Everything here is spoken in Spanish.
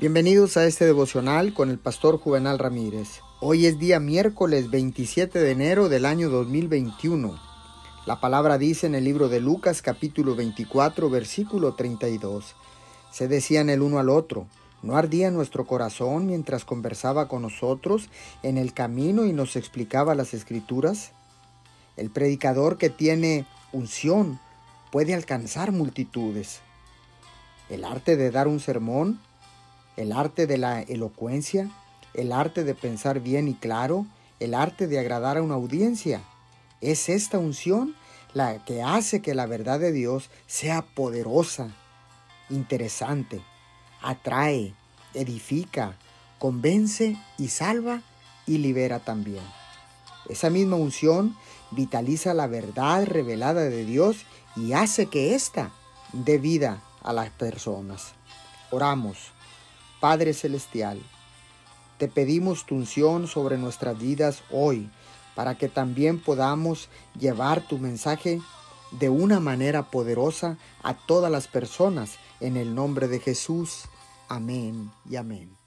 Bienvenidos a este devocional con el pastor Juvenal Ramírez. Hoy es día miércoles 27 de enero del año 2021. La palabra dice en el libro de Lucas capítulo 24 versículo 32. Se decían el uno al otro, ¿no ardía nuestro corazón mientras conversaba con nosotros en el camino y nos explicaba las escrituras? El predicador que tiene unción puede alcanzar multitudes. El arte de dar un sermón el arte de la elocuencia, el arte de pensar bien y claro, el arte de agradar a una audiencia. Es esta unción la que hace que la verdad de Dios sea poderosa, interesante, atrae, edifica, convence y salva y libera también. Esa misma unción vitaliza la verdad revelada de Dios y hace que ésta dé vida a las personas. Oramos. Padre Celestial, te pedimos tu unción sobre nuestras vidas hoy, para que también podamos llevar tu mensaje de una manera poderosa a todas las personas, en el nombre de Jesús. Amén y amén.